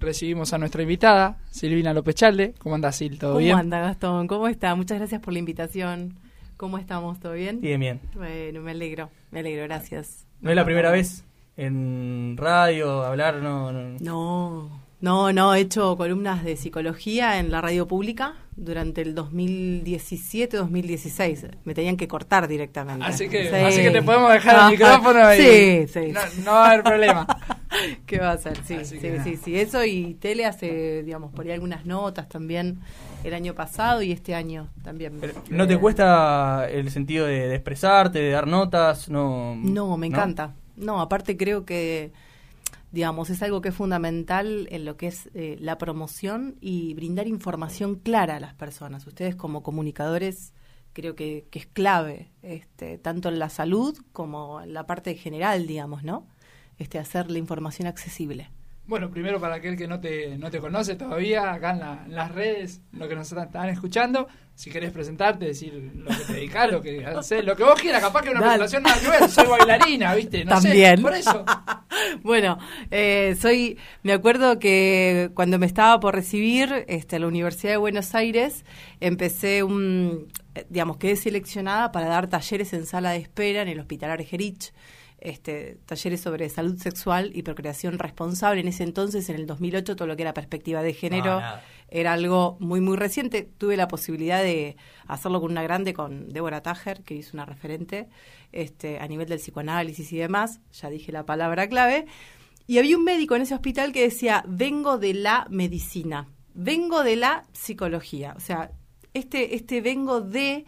recibimos a nuestra invitada, Silvina López Chalde. ¿Cómo anda, Sil? ¿Todo bien? ¿Cómo anda, Gastón? ¿Cómo está? Muchas gracias por la invitación. ¿Cómo estamos? ¿Todo bien? Bien, bien. Bueno, me alegro, me alegro, gracias. ¿No es la primera vez en radio hablar? No, no. No, no, no, he hecho columnas de psicología en la radio pública durante el 2017-2016. Me tenían que cortar directamente. Así que, Sí. así que te podemos dejar el micrófono y Sí, sí. no, no va a haber problema. ¿Qué va a hacer? Sí, Así sí, sí, sí. Eso y tele hace, digamos, por ahí algunas notas también el año pasado y este año también. Pero, ¿No te cuesta el sentido de, de expresarte, de dar notas? No, No, me encanta. No, aparte creo que, digamos, es algo que es fundamental en lo que es eh, la promoción y brindar información clara a las personas. Ustedes como comunicadores creo que, que es clave, este, tanto en la salud como en la parte general, digamos, ¿no? Este, hacer la información accesible. Bueno, primero para aquel que no te, no te conoce todavía, acá en, la- en las redes, lo que nos están escuchando, si querés presentarte, decir lo que te dedicas, lo que haces, lo que vos quieras, capaz que una Dale. presentación nada que ver, soy bailarina, ¿viste? No También. sé, por eso. Bueno, eh, soy, me acuerdo que cuando me estaba por recibir este, a la Universidad de Buenos Aires, empecé un, eh, digamos, quedé seleccionada para dar talleres en sala de espera en el Hospital Argerich, este, talleres sobre salud sexual y procreación responsable. En ese entonces, en el 2008, todo lo que era perspectiva de género era algo muy, muy reciente. Tuve la posibilidad de hacerlo con una grande, con Débora Tajer, que es una referente este, a nivel del psicoanálisis y demás. Ya dije la palabra clave. Y había un médico en ese hospital que decía, vengo de la medicina, vengo de la psicología. O sea, este, este vengo de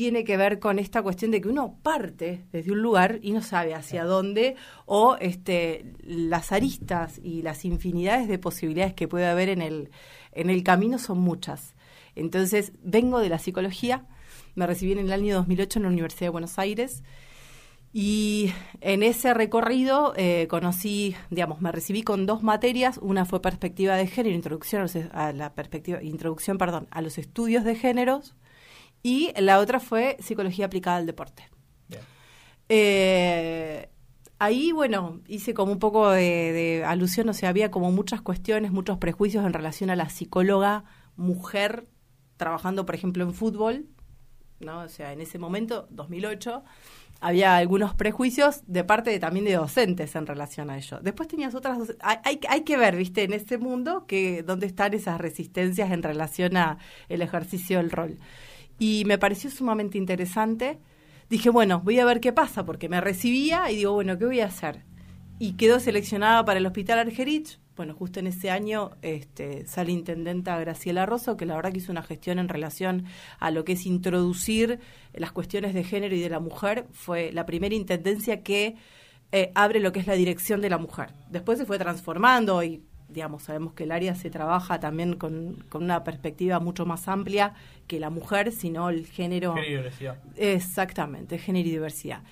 tiene que ver con esta cuestión de que uno parte desde un lugar y no sabe hacia dónde o este las aristas y las infinidades de posibilidades que puede haber en el en el camino son muchas. Entonces, vengo de la psicología, me recibí en el año 2008 en la Universidad de Buenos Aires y en ese recorrido eh, conocí, digamos, me recibí con dos materias, una fue perspectiva de género, introducción a, los- a la perspectiva, introducción, perdón, a los estudios de géneros y la otra fue psicología aplicada al deporte. Eh, ahí, bueno, hice como un poco de, de alusión, o sea, había como muchas cuestiones, muchos prejuicios en relación a la psicóloga mujer trabajando, por ejemplo, en fútbol, ¿no? O sea, en ese momento, 2008, había algunos prejuicios de parte de, también de docentes en relación a ello. Después tenías otras... Hay, hay, hay que ver, viste, en este mundo, que dónde están esas resistencias en relación a el ejercicio del rol. Y me pareció sumamente interesante. Dije, bueno, voy a ver qué pasa, porque me recibía y digo, bueno, ¿qué voy a hacer? Y quedó seleccionada para el Hospital Argerich. Bueno, justo en ese año este, sale intendenta Graciela Rosso, que la verdad que hizo una gestión en relación a lo que es introducir las cuestiones de género y de la mujer. Fue la primera intendencia que eh, abre lo que es la dirección de la mujer. Después se fue transformando y, digamos, sabemos que el área se trabaja también con, con una perspectiva mucho más amplia que la mujer, sino el género. Género y diversidad. Exactamente, género y diversidad.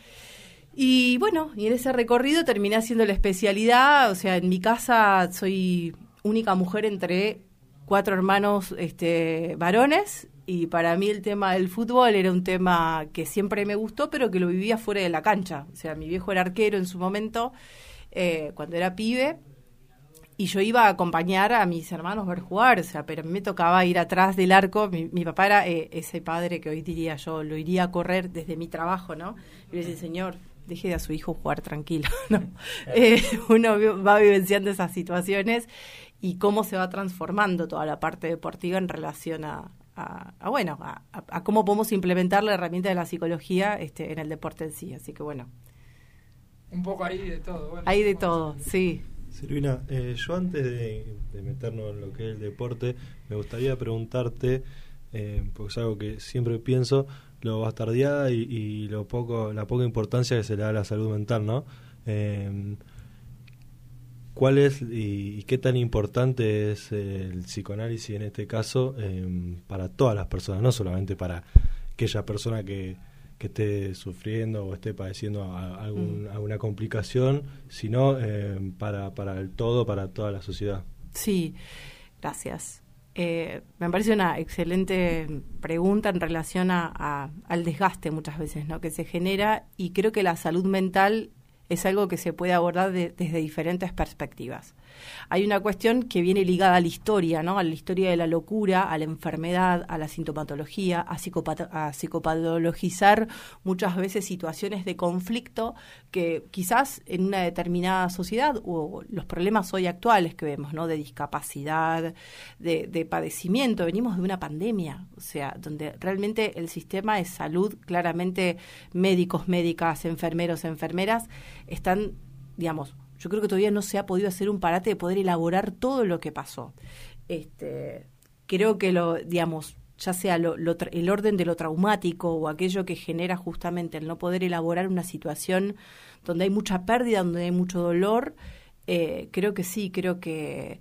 Y bueno, y en ese recorrido terminé haciendo la especialidad, o sea, en mi casa soy única mujer entre cuatro hermanos este, varones y para mí el tema del fútbol era un tema que siempre me gustó, pero que lo vivía fuera de la cancha. O sea, mi viejo era arquero en su momento, eh, cuando era pibe, y yo iba a acompañar a mis hermanos a ver jugar, o sea, pero a mí me tocaba ir atrás del arco. Mi, mi papá era eh, ese padre que hoy diría yo, lo iría a correr desde mi trabajo, ¿no? Y le decía, señor, deje a su hijo jugar tranquilo, ¿no? Eh, uno va vivenciando esas situaciones y cómo se va transformando toda la parte deportiva en relación a, a- a, bueno, a cómo podemos implementar la herramienta de la psicología este, en el deporte en sí. Así que bueno, Un poco ahí de todo. bueno. hay de todo, sí. Silvina, eh, yo antes de, meternos en lo que es el deporte, me gustaría preguntarte, eh, porque es algo que siempre pienso, lo bastardeada y, y lo poco, la poca importancia que se le da a la salud mental, ¿no? Eh, ¿Cuál es y, y qué tan importante es el psicoanálisis en este caso eh, para todas las personas, no solamente para aquella persona que, que esté sufriendo o esté padeciendo a- algún- Mm. alguna complicación, sino eh, para, para el todo, para toda la sociedad? Sí, gracias. Eh, me parece una excelente pregunta en relación a, a- al desgaste muchas veces ¿no? que se genera y creo que la salud mental es algo que se puede abordar de- desde diferentes perspectivas. Hay una cuestión que viene ligada a la historia, ¿no? A la historia de la locura, a la enfermedad, a la sintomatología, a, a psicopatologizar muchas veces situaciones de conflicto que quizás en una determinada sociedad o los problemas hoy actuales que vemos, ¿no? De discapacidad, de, de padecimiento, venimos de una pandemia, o sea, donde realmente el sistema de salud, claramente médicos, médicas, enfermeros, enfermeras, están, digamos, yo creo que todavía no se ha podido hacer un parate de poder elaborar todo lo que pasó. Este, creo que lo, digamos, ya sea el orden de lo traumático o aquello que genera justamente el no poder elaborar una situación donde hay mucha pérdida, donde hay mucho dolor, eh, creo que sí, creo que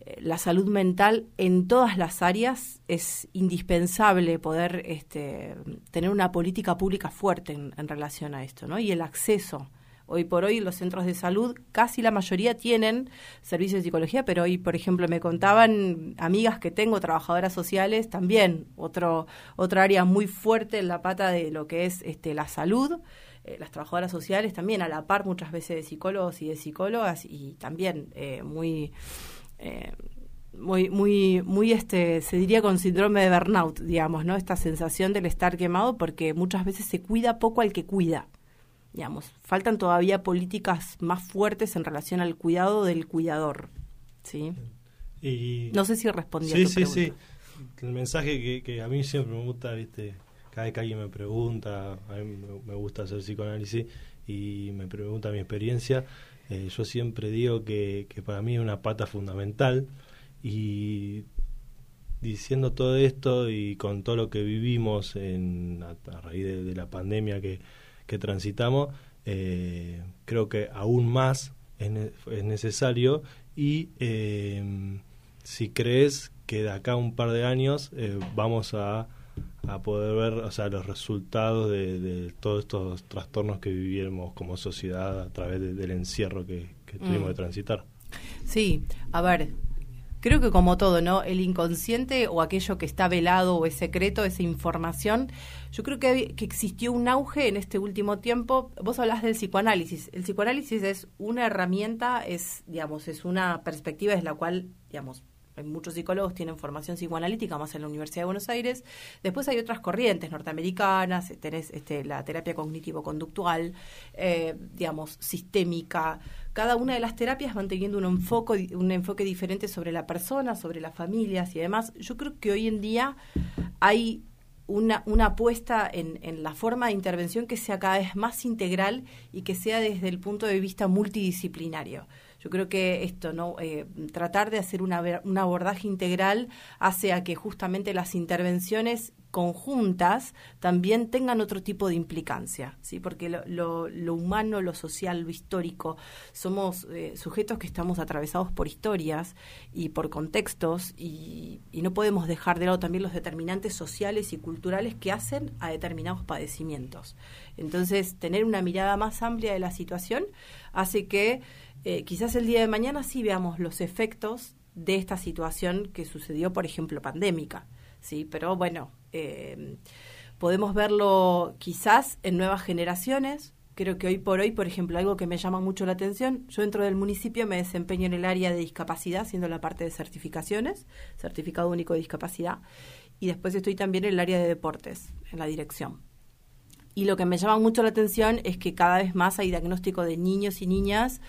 eh, la salud mental en todas las áreas es indispensable poder este, tener una política pública fuerte en, en relación a esto, ¿no? Y el acceso Hoy por hoy los centros de salud, casi la mayoría tienen servicios de psicología, pero hoy, por ejemplo, me contaban amigas que tengo, trabajadoras sociales, también otro, otra área muy fuerte en la pata de lo que es este, la salud. Eh, las trabajadoras sociales también a la par muchas veces de psicólogos y de psicólogas y también eh, muy... Eh, muy, muy, muy, este, se diría con síndrome de burnout, digamos, ¿no? Esta sensación del estar quemado porque muchas veces se cuida poco al que cuida digamos, faltan todavía políticas más fuertes en relación al cuidado del cuidador, ¿sí? Y, no sé si respondí sí, a tu sí, Sí, sí, el mensaje que, que, a mí siempre me gusta, ¿viste? Cada vez que alguien me pregunta, a mí me gusta hacer psicoanálisis y me pregunta mi experiencia, eh, yo siempre digo que, que para mí es una pata fundamental y diciendo todo esto y con todo lo que vivimos en, a, raíz de la pandemia que que transitamos, eh, creo que aún más es, necesario y eh, si crees que de acá a un par de años eh, vamos a, a, poder ver o sea, los resultados de, todos estos trastornos que vivimos como sociedad a través del encierro que, tuvimos mm. de transitar. Sí, a ver, creo que como todo, ¿no? El inconsciente o aquello que está velado o es secreto, esa información, yo creo que, que existió un auge en este último tiempo. Vos hablás del psicoanálisis. El psicoanálisis es una herramienta, es, digamos, es una perspectiva desde la cual, digamos, muchos psicólogos tienen formación psicoanalítica, más en la Universidad de Buenos Aires. Después hay otras corrientes norteamericanas, tenés este, la terapia cognitivo-conductual, eh, digamos, sistémica. Cada una de las terapias van teniendo un enfoque, un enfoque diferente sobre la persona, sobre las familias y demás. Yo creo que hoy en día hay una, una apuesta en, en, la forma de intervención que sea cada vez más integral y que sea desde el punto de vista multidisciplinario. Yo creo que esto, ¿no? Eh, tratar de hacer un abordaje integral hace a que justamente las intervenciones conjuntas también tengan otro tipo de implicancia, ¿sí? porque lo, lo, humano, lo social, lo histórico, somos eh, sujetos que estamos atravesados por historias y por contextos y, no podemos dejar de lado también los determinantes sociales y culturales que hacen a determinados padecimientos. Entonces, tener una mirada más amplia de la situación hace que eh, quizás el día de mañana sí veamos los efectos de esta situación que sucedió, por ejemplo, pandémica, ¿sí? Pero bueno, eh, podemos verlo quizás en nuevas generaciones. Creo que hoy por hoy, por ejemplo, algo que me llama mucho la atención, yo dentro del municipio me desempeño en el área de discapacidad, haciendo la parte de certificaciones, certificado único de discapacidad, y después estoy también en el área de deportes, en la dirección. Y lo que me llama mucho la atención es que cada vez más hay diagnóstico de niños y niñas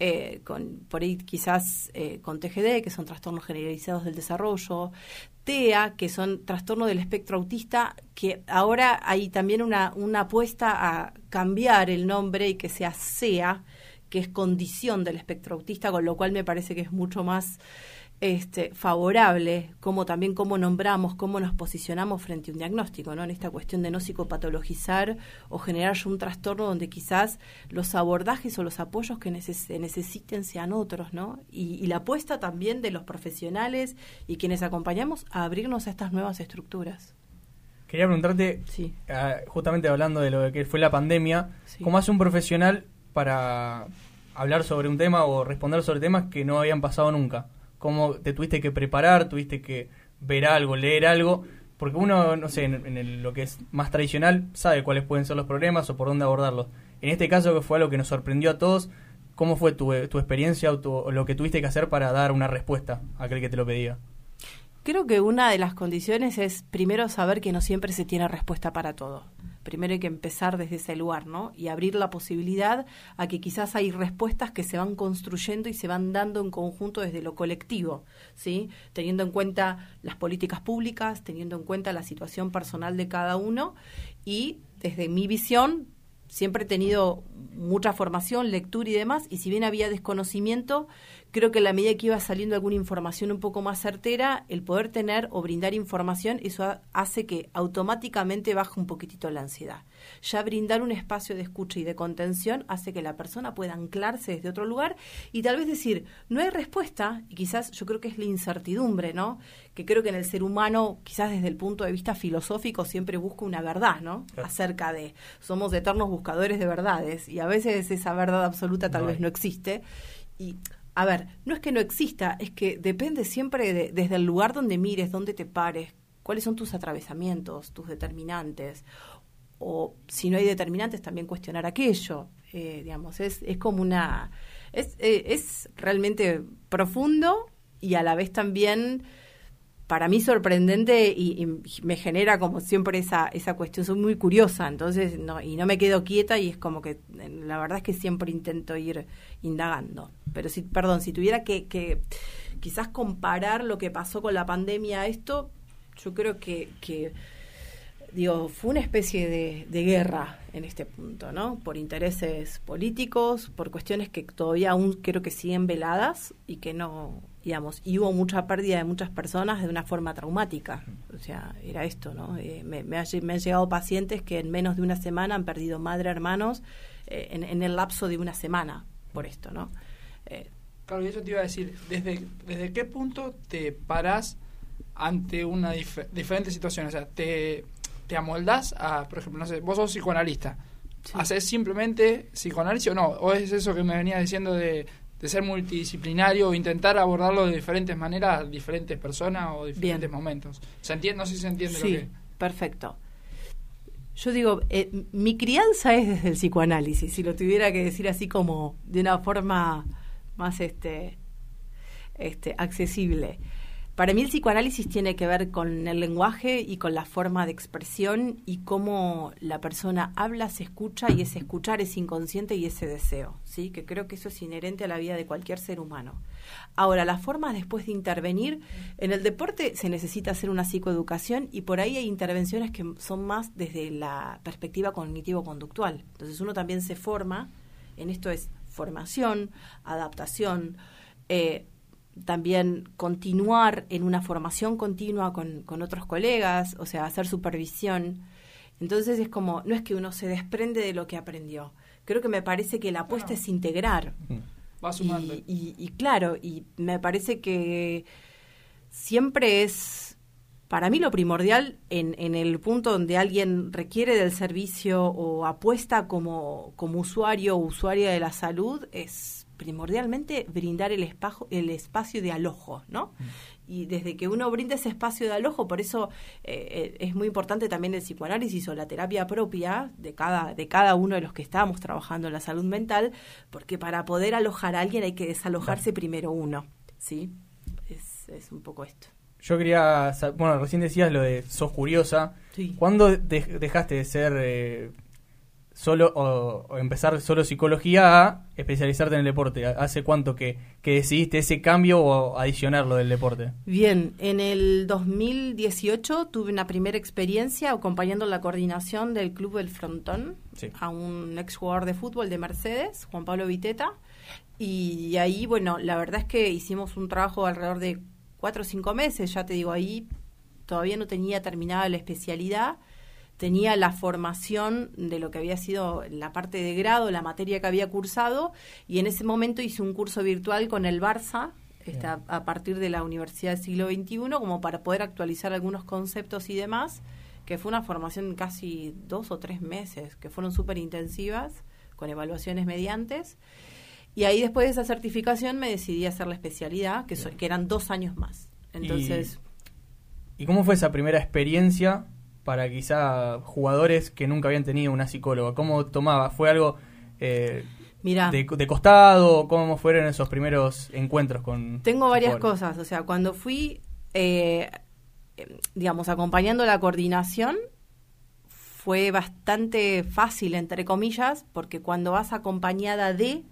eh, con, por ahí quizás eh, con TGD, que son trastornos generalizados del desarrollo, TEA, que son trastornos del espectro autista, que ahora hay también una, una apuesta a cambiar el nombre y que sea SEA, que es condición del espectro autista, con lo cual me parece que es mucho más este, favorable, como también cómo nombramos, cómo nos posicionamos frente a un diagnóstico, ¿no? En esta cuestión de no psicopatologizar o generar un trastorno donde quizás los abordajes o los apoyos que se necesiten sean otros, ¿no? Y, la apuesta también de los profesionales y quienes acompañamos a abrirnos a estas nuevas estructuras. Quería preguntarte, ah, justamente hablando de lo que fue la pandemia, ¿cómo hace un profesional para hablar sobre un tema o responder sobre temas que no habían pasado nunca? Cómo te tuviste que preparar, tuviste que ver algo, leer algo, porque uno, no sé, en, lo que es más tradicional, sabe cuáles pueden ser los problemas o por dónde abordarlos. En este caso, que fue algo que nos sorprendió a todos, ¿Cómo fue tu, tu experiencia o, lo que tuviste que hacer para dar una respuesta a aquel que te lo pedía? Creo que una de las condiciones es primero saber que no siempre se tiene respuesta para todo. Primero hay que empezar desde ese lugar, ¿no? Y abrir la posibilidad a que quizás hay respuestas que se van construyendo y se van dando en conjunto desde lo colectivo, ¿sí? Teniendo en cuenta las políticas públicas, teniendo en cuenta la situación personal de cada uno y desde mi visión siempre he tenido mucha formación, lectura y demás, y si bien había desconocimiento, creo que a la medida que iba saliendo alguna información un poco más certera, el poder tener o brindar información, eso hace que automáticamente baje un poquitito la ansiedad. Ya brindar un espacio de escucha y de contención hace que la persona pueda anclarse desde otro lugar y tal vez decir, no hay respuesta, y quizás yo creo que es la incertidumbre, ¿no? Que creo que en el ser humano, quizás desde el punto de vista filosófico, siempre busca una verdad, ¿no? Acerca de, somos eternos buscadores de verdades y a veces esa verdad absoluta tal vez no existe. Y a ver, no es que no exista, es que depende siempre de, desde el lugar donde mires, donde te pares, cuáles son tus atravesamientos, tus determinantes, o si no hay determinantes, también cuestionar aquello. Eh, digamos, es, es como una. Es, eh, es realmente profundo y a la vez también para mí sorprendente y, me genera como siempre esa, esa cuestión, soy muy curiosa, entonces no, y no me quedo quieta y es como que la verdad es que siempre intento ir indagando. Pero si, perdón, si tuviera que, que quizás comparar lo que pasó con la pandemia a esto, yo creo que, que digo, fue una especie de, de, guerra en este punto, ¿no? Por intereses políticos, por cuestiones que todavía aún creo que siguen veladas y que no, digamos, y hubo mucha pérdida de muchas personas de una forma traumática. O sea, era esto, ¿no? Eh, me, me, han llegado pacientes que en menos de una semana han perdido madre, hermanos, eh, en, el lapso de una semana por esto, ¿no? Eh, claro, y eso te iba a decir, ¿desde, desde qué punto te parás ante una diferente situación? O sea, te, te amoldás a, por ejemplo, no sé, vos sos psicoanalista. ¿Haces simplemente psicoanálisis o no? ¿O es eso que me venía diciendo de de ser multidisciplinario o intentar abordarlo de diferentes maneras, diferentes personas o diferentes momentos. ¿Se entiende? No sé si se entiende lo que... perfecto. Yo digo, eh, mi crianza es desde el psicoanálisis, si lo tuviera que decir así como de una forma más este, este, accesible. Para mí el psicoanálisis tiene que ver con el lenguaje y con la forma de expresión y cómo la persona habla, se escucha y ese escuchar es inconsciente y ese deseo, ¿sí? Que creo que eso es inherente a la vida de cualquier ser humano. Ahora, la forma después de intervenir, en el deporte se necesita hacer una psicoeducación y por ahí hay intervenciones que son más desde la perspectiva cognitivo-conductual. Entonces uno también se forma, en esto es formación, adaptación, eh, también continuar en una formación continua con, con, otros colegas, o sea, hacer supervisión. Entonces es como, no es que uno se desprende de lo que aprendió. Creo que me parece que la apuesta es integrar. Va sumando. Y, y, claro, y me parece que siempre es, para mí lo primordial en, en el punto donde alguien requiere del servicio o apuesta como, como usuario o usuaria de la salud, es primordialmente brindar el, espacio, el espacio de alojo, ¿no? Mm. Y desde que uno brinda ese espacio de alojo, por eso eh, eh, es muy importante también el psicoanálisis o la terapia propia de cada, de cada uno de los que estamos trabajando en la salud mental, porque para poder alojar a alguien hay que desalojarse primero uno, ¿sí? Es, es un poco esto. Yo quería, bueno, recién decías lo de sos curiosa. Sí. ¿Cuándo dejaste de ser eh, solo o, empezar solo psicología a especializarte en el deporte? ¿Hace cuánto que, decidiste ese cambio o adicionarlo del deporte? Bien, en el 2018 tuve una primera experiencia acompañando la coordinación del Club del Frontón a un ex jugador de fútbol de Mercedes, Juan Pablo Viteta. Y ahí, bueno, la verdad es que hicimos un trabajo alrededor de cuatro o cinco meses, ya te digo, ahí todavía no tenía terminada la especialidad tenía la formación de lo que había sido la parte de grado, la materia que había cursado, y en ese momento hice un curso virtual con el Barça, está, a partir de la Universidad del siglo XXI, como para poder actualizar algunos conceptos y demás, que fue una formación casi dos o tres meses, que fueron súper intensivas, con evaluaciones mediantes. Y ahí después de esa certificación me decidí a hacer la especialidad, que, que eran dos años más. Entonces... ¿Y cómo fue esa primera experiencia para quizá jugadores que nunca habían tenido una psicóloga? ¿Cómo tomaba? ¿Fue algo... Eh, Mira, de, costado? ¿Cómo fueron esos primeros encuentros con... Tengo varias cosas, o sea, cuando fui, eh, digamos, acompañando la coordinación, fue bastante fácil, entre comillas, porque cuando vas acompañada de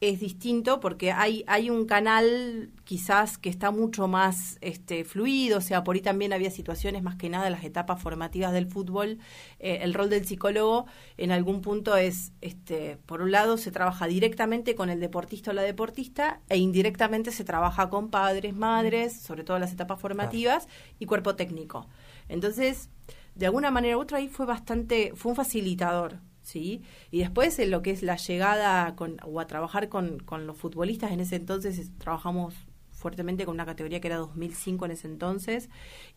es distinto porque hay, hay un canal quizás que está mucho más este, fluido, o sea, por ahí también había situaciones más que nada en las etapas formativas del fútbol. Eh, el rol del psicólogo en algún punto es, este, por un lado, se trabaja directamente con el deportista o la deportista e indirectamente se trabaja con padres, madres, sobre todo en las etapas formativas, y cuerpo técnico. Entonces, de alguna manera u otra ahí fue bastante, fue un facilitador ¿sí? Y después en lo que es la llegada con, o a trabajar con, con los futbolistas, en ese entonces trabajamos fuertemente con una categoría que era 2005 en ese entonces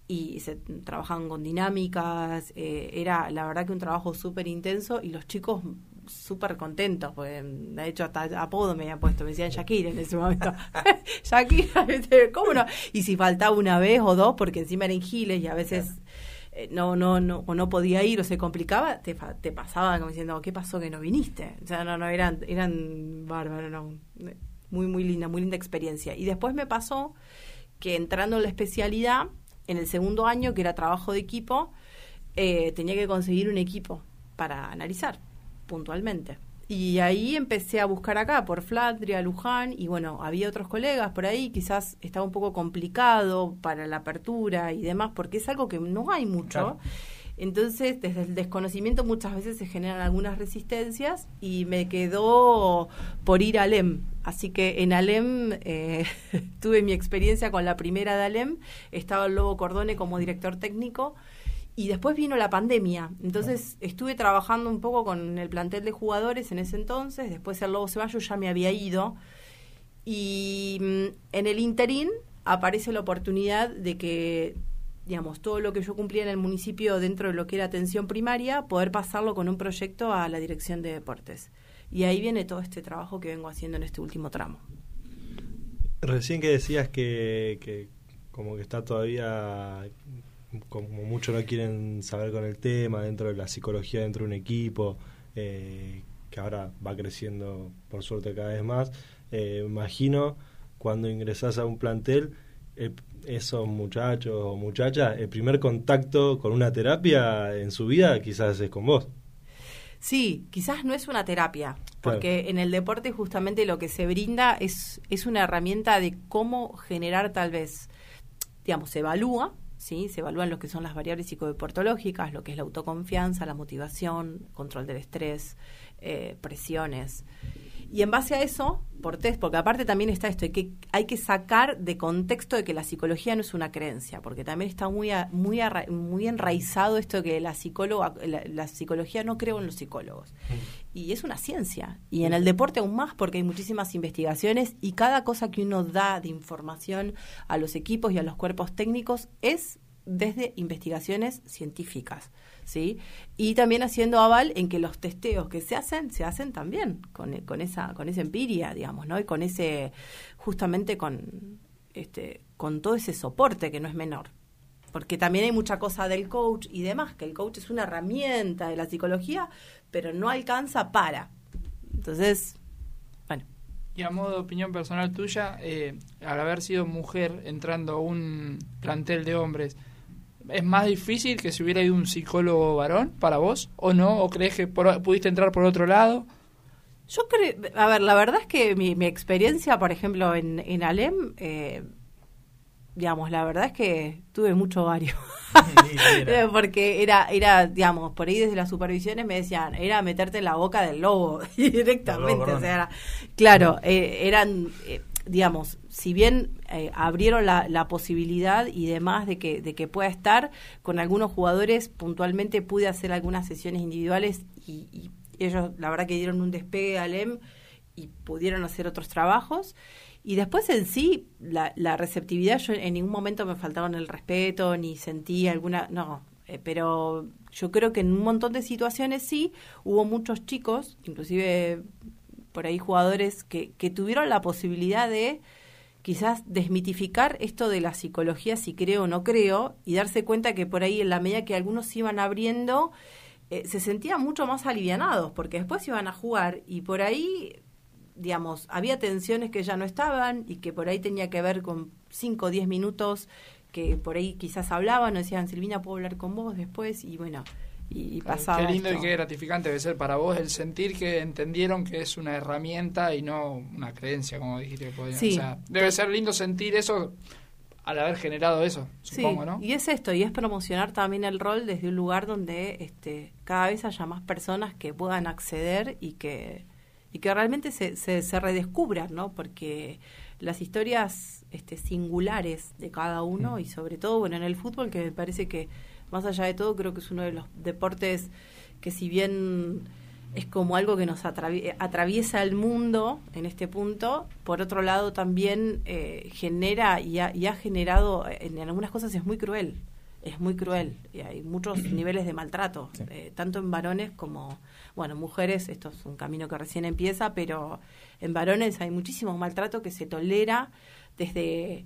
y se trabajaban con dinámicas, eh, era la verdad que un trabajo súper intenso y los chicos súper contentos, porque de hecho hasta apodo me habían puesto, me decían Shakira en ese momento. Shakira, ¿cómo no? Y si faltaba una vez o dos, porque encima eran giles y a veces... no, no, no, o no podía ir o se complicaba, te, te pasaba como diciendo, ¿qué pasó que no viniste? O sea, no, no, eran, eran bárbaros, no. Muy, muy linda, muy linda experiencia. Y después me pasó que entrando en la especialidad, en el segundo año, que era trabajo de equipo, eh, tenía que conseguir un equipo para analizar puntualmente. Y ahí empecé a buscar acá, por Flandria, Luján, y bueno, había otros colegas por ahí, quizás estaba un poco complicado para la apertura y demás, porque es algo que no hay mucho. Entonces, desde el desconocimiento muchas veces se generan algunas resistencias y me quedó por ir a Alem. Así que en Alem eh, tuve mi experiencia con la primera de Alem. Estaba el Lobo Cordone como director técnico y después vino la pandemia. Entonces estuve trabajando un poco con el plantel de jugadores en ese entonces. Después el Lobo Ceballos ya me había ido. Y mm, en el interín aparece la oportunidad de que, digamos, todo lo que yo cumplía en el municipio dentro de lo que era atención primaria, poder pasarlo con un proyecto a la dirección de deportes. Y ahí viene todo este trabajo que vengo haciendo en este último tramo. Recién que decías que, que como que está todavía como muchos no quieren saber con el tema, dentro de la psicología dentro de un equipo, eh, que ahora va creciendo por suerte cada vez más, eh, imagino cuando ingresás a un plantel, esos muchachos o muchachas, el primer contacto con una terapia en su vida quizás es con vos. Sí, quizás no es una terapia, porque en el deporte justamente lo que se brinda es, es una herramienta de cómo generar tal vez, digamos, se evalúa ¿sí? Se evalúan lo que son las variables psicodeportológicas, lo que es la autoconfianza, la motivación, control del estrés, eh, presiones. Y en base a eso, por test, porque aparte también está esto, hay que, hay que sacar de contexto de que la psicología no es una creencia, porque también está muy, muy, muy enraizado esto de que la, psicóloga, la, psicología no creo en los psicólogos. Mm. Y es una ciencia. Y en el deporte aún más, porque hay muchísimas investigaciones y cada cosa que uno da de información a los equipos y a los cuerpos técnicos es desde investigaciones científicas. ¿sí? Y también haciendo aval en que los testeos que se hacen, se hacen también con, con esa, con esa empiria, digamos, ¿no? Y con ese, justamente con, este, con todo ese soporte que no es menor. Porque también hay mucha cosa del coach y demás, que el coach es una herramienta de la psicología, pero no alcanza para. Entonces, bueno. Y a modo de opinión personal tuya, eh, al haber sido mujer entrando a un plantel de hombres, ¿Es más difícil que si hubiera ido un psicólogo varón para vos o no? ¿O crees que pudiste entrar por otro lado? Yo creo, a ver, la verdad es que mi, experiencia, por ejemplo, en, en Alem, eh, digamos, la verdad es que tuve mucho ovario. Porque era, era, digamos, por ahí desde las supervisiones me decían, era meterte en la boca del lobo directamente. o sea, claro, eh, eran, eh, digamos, si bien eh, abrieron la, posibilidad y demás de que, de que pueda estar, con algunos jugadores puntualmente pude hacer algunas sesiones individuales y, ellos la verdad que dieron un despegue al EM y pudieron hacer otros trabajos. Y después en sí, la, la receptividad, yo en ningún momento me faltaron el respeto, ni sentí alguna, no, eh, pero yo creo que en un montón de situaciones sí, hubo muchos chicos, inclusive por ahí jugadores que, que tuvieron la posibilidad de quizás desmitificar esto de la psicología, si creo o no creo, y darse cuenta que por ahí en la medida que algunos iban abriendo, eh, se sentían mucho más alivianados, porque después iban a jugar y por ahí, digamos, había tensiones que ya no estaban y que por ahí tenía que ver con 5 o 10 minutos que por ahí quizás hablaban o decían, Silvina, ¿puedo hablar con vos después? Y bueno, y, pasaba. Qué lindo y qué gratificante debe ser para vos el sentir que entendieron que es una herramienta y no una creencia, como dijiste que Sí. debe ser lindo sentir eso al haber generado eso, supongo, ¿no? Y es esto, y es promocionar también el rol desde un lugar donde este, cada vez haya más personas que puedan acceder y que, y que realmente se, se, se redescubran, ¿no? Porque las historias este, singulares de cada uno mm. y sobre todo, bueno, en el fútbol que me parece que más allá de todo creo que es uno de los deportes que si bien es como algo que nos atraviesa el mundo en este punto, por otro lado también eh, genera y ha, y ha, generado, en algunas cosas es muy cruel, es muy cruel, y hay muchos niveles de maltrato, eh, tanto en varones como, bueno, mujeres, esto es un camino que recién empieza, pero en varones hay muchísimo maltrato que se tolera desde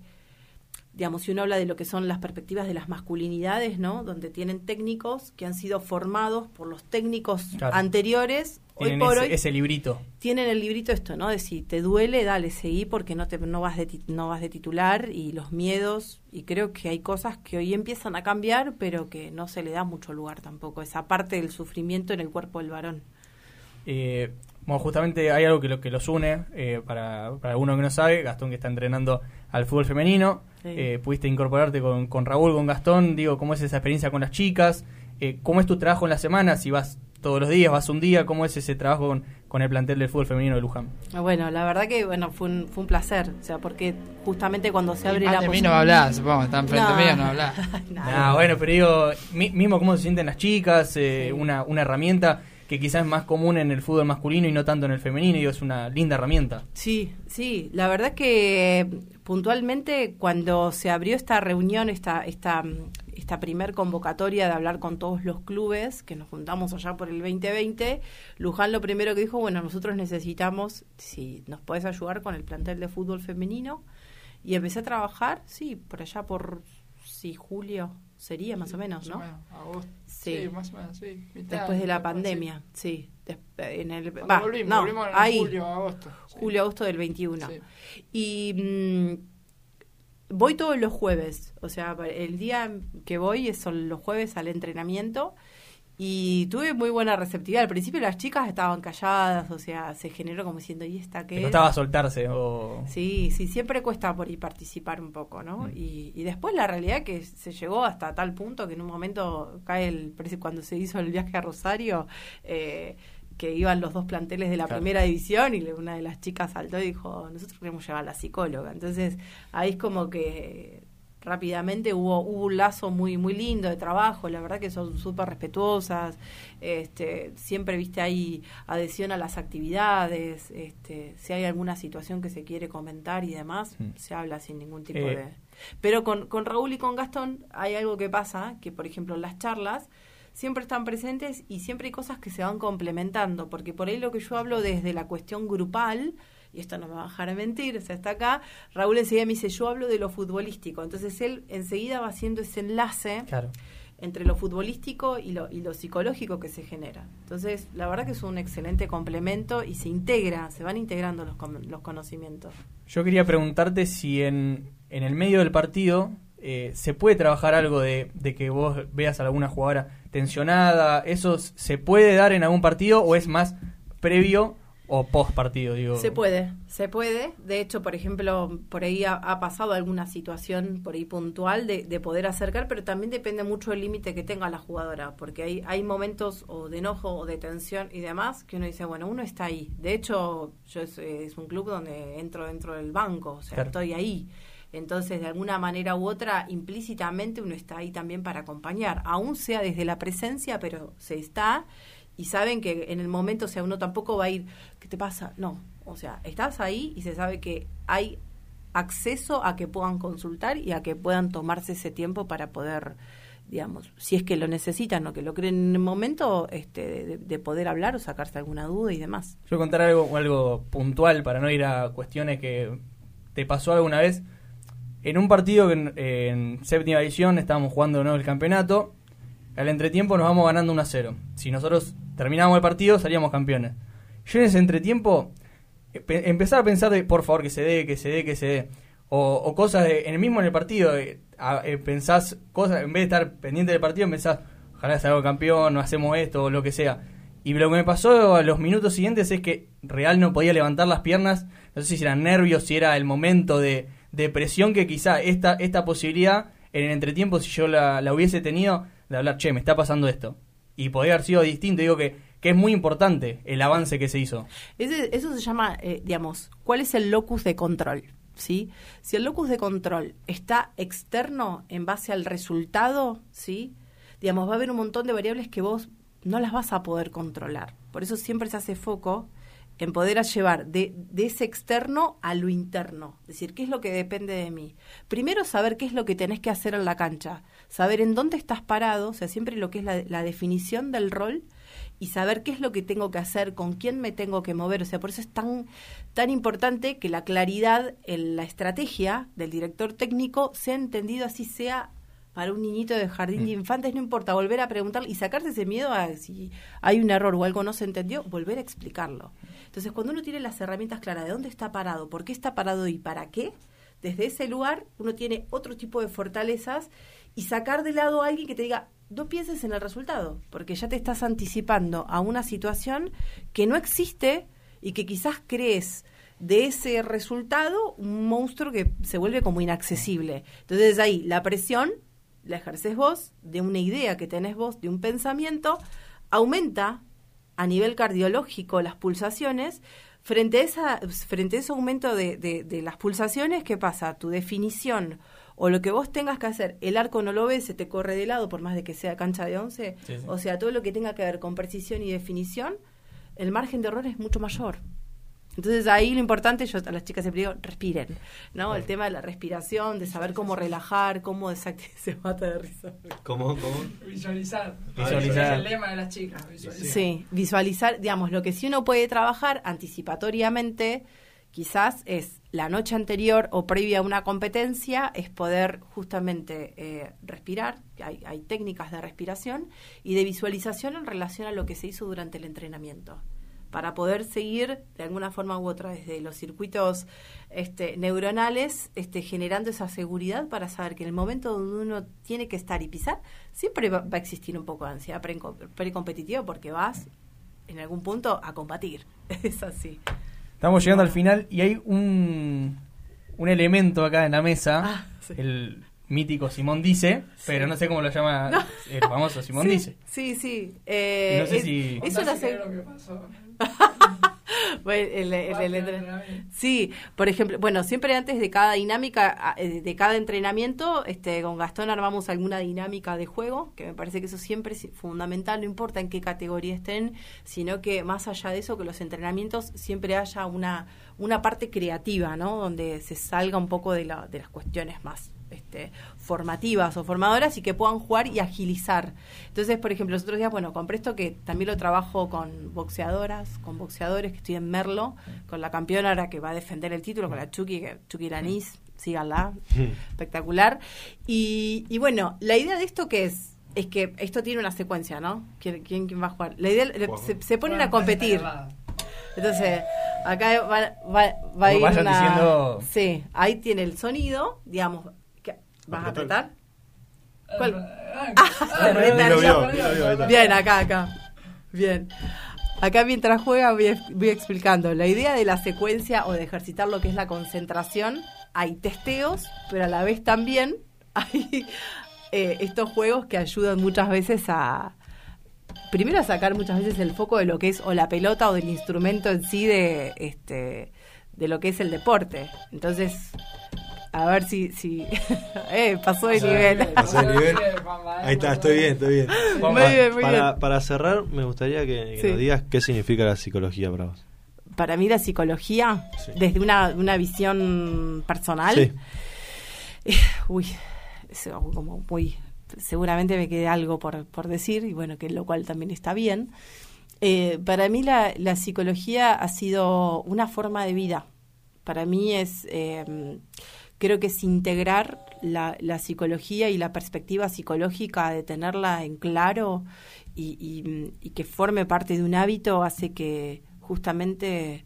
digamos, si uno habla de lo que son las perspectivas de las masculinidades, ¿no? Donde tienen técnicos que han sido formados por los técnicos anteriores. Tienen hoy por ese, hoy, ese librito. Tienen el librito esto, ¿no? De si te duele, dale, seguí porque no te no vas de no vas de titular y los miedos y creo que hay cosas que hoy empiezan a cambiar, pero que no se le da mucho lugar tampoco esa parte del sufrimiento en el cuerpo del varón. Eh, bueno, justamente hay algo que lo que los une, eh, para, para alguno que no sabe, Gastón que está entrenando al fútbol femenino, eh, pudiste incorporarte con, con, Raúl, con Gastón, digo, ¿cómo es esa experiencia con las chicas? Eh, ¿Cómo es tu trabajo en la semana? Si vas todos los días, vas un día, ¿cómo es ese trabajo con, con el plantel del fútbol femenino de Luján? Ah, bueno, la verdad que bueno fue un, fue un placer, o sea, porque justamente cuando se abre la de mí no hablás, supongo, está enfrente no. mío, no hablás. no, bueno, pero digo, mismo cómo se sienten las chicas, eh, una, una herramienta que quizás es más común en el fútbol masculino y no tanto en el femenino, y es una linda herramienta. Sí, sí, la verdad que puntualmente cuando se abrió esta reunión, esta, esta, esta primer convocatoria de hablar con todos los clubes, que nos juntamos allá por el 2020, Luján lo primero que dijo, bueno, nosotros necesitamos, si nos puedes ayudar con el plantel de fútbol femenino, y empecé a trabajar, sí, por allá por, sí, julio, sería más o menos, ¿no? Sí. más o menos, sí. Después de la pandemia, sí. en el, volvimos, no, volvimos en ahí, julio, agosto. Julio, agosto del 21. Y mm, voy todos los jueves, o sea, el día que voy son los jueves al entrenamiento y tuve muy buena receptividad. Al principio las chicas estaban calladas, o sea, se generó como diciendo, ¿y esta qué? estaba a soltarse o... Sí, sí, siempre cuesta por ahí participar un poco, ¿no? Mm. Y, y, después la realidad que se llegó hasta tal punto que en un momento cae el... Cuando se hizo el viaje a Rosario, eh, que iban los dos planteles de la primera división y una de las chicas saltó y dijo, nosotros queremos llevar a la psicóloga. Entonces ahí es como que rápidamente hubo, hubo un lazo muy muy lindo de trabajo, la verdad que son súper respetuosas, este, siempre viste ahí adhesión a las actividades, este, si hay alguna situación que se quiere comentar y demás, mm. se habla sin ningún tipo eh. de... Pero con, con Raúl y con Gastón hay algo que pasa, que por ejemplo las charlas siempre están presentes y siempre hay cosas que se van complementando, porque por ahí lo que yo hablo desde la cuestión grupal, y esto no me va a dejar de mentir, o sea, está acá, Raúl enseguida me dice, yo hablo de lo futbolístico, entonces él enseguida va haciendo ese enlace entre lo futbolístico y lo, y lo psicológico que se genera. Entonces, la verdad que es un excelente complemento y se integra, se van integrando los, los conocimientos. Yo quería preguntarte si en, en el medio del partido eh, se puede trabajar algo de, de, que vos veas a alguna jugadora tensionada, ¿eso se puede dar en algún partido o es más previo o post partido, digo. Se puede, se puede. De hecho, por ejemplo, por ahí ha, pasado alguna situación por ahí puntual de, de poder acercar, pero también depende mucho del límite que tenga la jugadora, porque hay, hay momentos o de enojo o de tensión y demás que uno dice, bueno, uno está ahí. De hecho, yo es, es un club donde entro dentro del banco, o sea, estoy ahí. Entonces, de alguna manera u otra, implícitamente uno está ahí también para acompañar, aún sea desde la presencia, pero se está y saben que en el momento, o sea, uno tampoco va a ir, ¿qué te pasa? No, o sea, estás ahí y se sabe que hay acceso a que puedan consultar y a que puedan tomarse ese tiempo para poder, digamos, si es que lo necesitan o que lo creen en el momento, este, de, poder hablar o sacarse alguna duda y demás. Yo contar algo, algo puntual para no ir a cuestiones que te pasó alguna vez. En un partido en, en séptima edición estábamos jugando de nuevo el campeonato al entretiempo nos vamos ganando 1 a 0. Si nosotros terminamos el partido, salíamos campeones. Yo en ese entretiempo empezaba a pensar de, por favor, que se dé, que se dé, que se dé. O, cosas en el mismo en el partido, eh, eh, pensás cosas, en vez de estar pendiente del partido, pensás, ojalá salga campeón, no hacemos esto, o lo que sea. Y lo que me pasó a los minutos siguientes es que Real no podía levantar las piernas, no sé si eran nervios, si era el momento de, de presión que quizá esta, esta posibilidad en el entretiempo, si yo la, la hubiese tenido, de hablar, che, me está pasando esto. Y podría haber sido distinto. Digo que, que es muy importante el avance que se hizo. eso se llama, eh, digamos, ¿cuál es el locus de control? ¿Sí? Si el locus de control está externo en base al resultado, ¿sí? Digamos, va a haber un montón de variables que vos no las vas a poder controlar. Por eso siempre se hace foco en poder llevar de, de, ese externo a lo interno. Es decir, ¿qué es lo que depende de mí? Primero, saber qué es lo que tenés que hacer en la cancha. Saber en dónde estás parado, o sea, siempre lo que es la, la definición del rol y saber qué es lo que tengo que hacer, con quién me tengo que mover. O sea, por eso es tan, tan importante que la claridad en la estrategia del director técnico sea entendido así sea para un niñito de jardín de mm. infantes, no importa, volver a preguntar y sacarse ese miedo a si hay un error o algo no se entendió, volver a explicarlo. Entonces, cuando uno tiene las herramientas claras de dónde está parado, por qué está parado y para qué, desde ese lugar uno tiene otro tipo de fortalezas y sacar de lado a alguien que te diga, no pienses en el resultado, porque ya te estás anticipando a una situación que no existe y que quizás crees de ese resultado un monstruo que se vuelve como inaccesible. Entonces ahí la presión la ejerces vos, de una idea que tenés vos, de un pensamiento, aumenta a nivel cardiológico las pulsaciones. Frente a, esa, frente a ese aumento de, de, las pulsaciones, ¿qué pasa? Tu definición o lo que vos tengas que hacer, el arco no lo ves, se te corre de lado por más de que sea cancha de 11, o sea, todo lo que tenga que ver con precisión y definición, el margen de error es mucho mayor. Entonces ahí lo importante, yo a las chicas siempre digo, respiren, ¿no? El tema de la respiración, de saber cómo relajar, cómo desactivar, se mata de risa. ¿Cómo? ¿Cómo? Visualizar. Visualizar. Es el lema de las chicas. Visualizar. Sí, visualizar, digamos, lo que sí uno puede trabajar anticipatoriamente, quizás es la noche anterior o previa a una competencia, es poder justamente eh, respirar, hay, hay técnicas de respiración y de visualización en relación a lo que se hizo durante el entrenamiento para poder seguir de alguna forma u otra desde los circuitos este, neuronales este, generando esa seguridad para saber que en el momento donde uno tiene que estar y pisar, siempre va, a existir un poco de ansiedad precompetitiva porque vas en algún punto a combatir. es así. Estamos llegando al final y hay un, un elemento acá en la mesa, ah, el mítico Simón Dice, pero no sé cómo lo llama el famoso Simón Dice. Sí, sí. Eh, no sé si... Eso lo pasó. sí, por ejemplo, bueno, siempre antes de cada dinámica, eh, de cada entrenamiento, este, con Gastón armamos alguna dinámica de juego, que me parece que eso siempre es fundamental, no importa en qué categoría estén, sino que más allá de eso, que los entrenamientos siempre haya una, una parte creativa, ¿no? Donde se salga un poco de, la, de las cuestiones más este, formativas o formadoras y que puedan jugar y agilizar. Entonces, por ejemplo, los otros días, bueno, compré esto que también lo trabajo con boxeadoras, con boxeadores, que estoy en Merlo, con la campeona ahora que va a defender el título, con la Chucky, Chucky Lanís, síganla, espectacular. Y, y bueno, la idea de esto que es, es que esto tiene una secuencia, ¿no? ¿Quién, quién, va a jugar? La idea, se, se ponen a competir. Entonces, acá va, va, va a ir una... Sí, ahí tiene el sonido, digamos, ¿Vas a apretar? ¿Cuál? Bien, acá, acá. Bien. Acá mientras juega voy, voy, explicando. La idea de la secuencia o de ejercitar lo que es la concentración, hay testeos, pero a la vez también hay eh, estos juegos que ayudan muchas veces a, primero a sacar muchas veces el foco de lo que es o la pelota o del instrumento en sí de, este, de lo que es el deporte. Entonces, a ver si. si eh, pasó de nivel. Pasó de nivel. Ahí está, estoy bien, estoy bien. Muy bien, muy para, bien. Para cerrar, me gustaría que, nos digas qué significa la psicología para vos. Para mí, la psicología, desde una, una visión personal. Sí. Eh, uy, es como muy. Seguramente me quede algo por, por decir, y bueno, que lo cual también está bien. Eh, para mí, la, psicología ha sido una forma de vida. Para mí es. Eh, creo que es integrar la, la, psicología y la perspectiva psicológica de tenerla en claro y, y, que forme parte de un hábito hace que justamente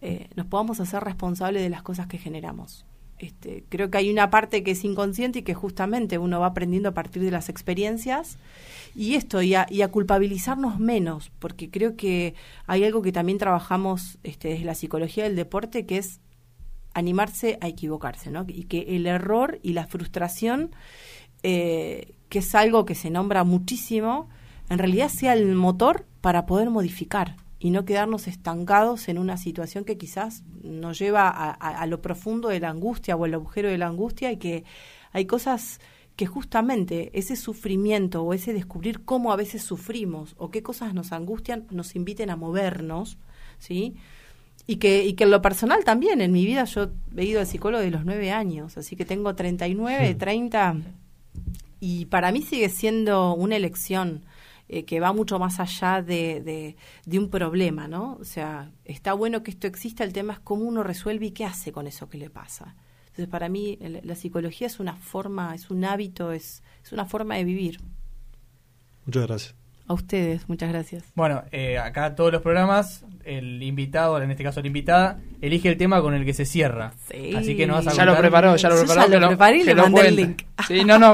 eh, nos podamos hacer responsables de las cosas que generamos. Este, creo que hay una parte que es inconsciente y que justamente uno va aprendiendo a partir de las experiencias y esto, y a, culpabilizarnos menos, porque creo que hay algo que también trabajamos este, desde la psicología del deporte, que es animarse a equivocarse, ¿no? Y que el error y la frustración, eh, que es algo que se nombra muchísimo, en realidad sea el motor para poder modificar y no quedarnos estancados en una situación que quizás nos lleva a, lo profundo de la angustia o el agujero de la angustia y que hay cosas que justamente ese sufrimiento o ese descubrir cómo a veces sufrimos o qué cosas nos angustian nos inviten a movernos, ¿sí? Y que, y que en lo personal también, en mi vida yo he ido al psicólogo de los nueve años, así que tengo 39, 30, y para mí sigue siendo una elección eh, que va mucho más allá de, de, un problema, ¿no? O sea, está bueno que esto exista, el tema es cómo uno resuelve y qué hace con eso que le pasa. Entonces, para mí, la psicología es una forma, es un hábito, es, es una forma de vivir. Muchas gracias. A ustedes, muchas gracias. Bueno, eh, acá todos los programas, el invitado, en este caso la invitada, elige el tema con el que se cierra. Sí. Así que no vas a Ya lo preparó, ya lo preparó. Ya lo preparé y le mandé el link. Sí, no, no,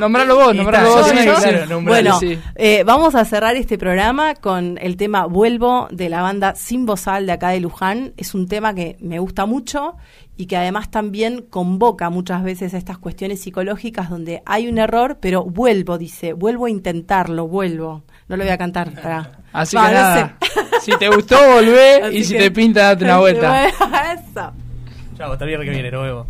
nombralo vos, nombralo vos. bueno, eh, vamos a cerrar este programa con el tema Vuelvo de la banda Sin Bozal de acá de Luján. Es un tema que me gusta mucho y que además también convoca muchas veces a estas cuestiones psicológicas donde hay un error, pero vuelvo, dice, vuelvo a intentarlo, vuelvo. No lo voy a cantar para... Así que nada, si te gustó, volvé y si te pinta, date una vuelta. Chao, hasta el viernes que viene, luego.